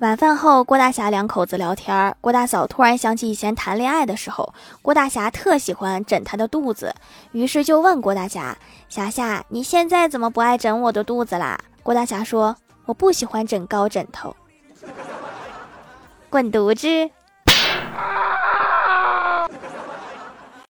晚饭后，郭大侠两口子聊天。郭大嫂突然想起以前谈恋爱的时候，郭大侠特喜欢枕她的肚子，于是就问郭大侠：「霞霞，你现在怎么不爱枕我的肚子啦？」郭大侠说：「我不喜欢枕高枕头，滚犊子！」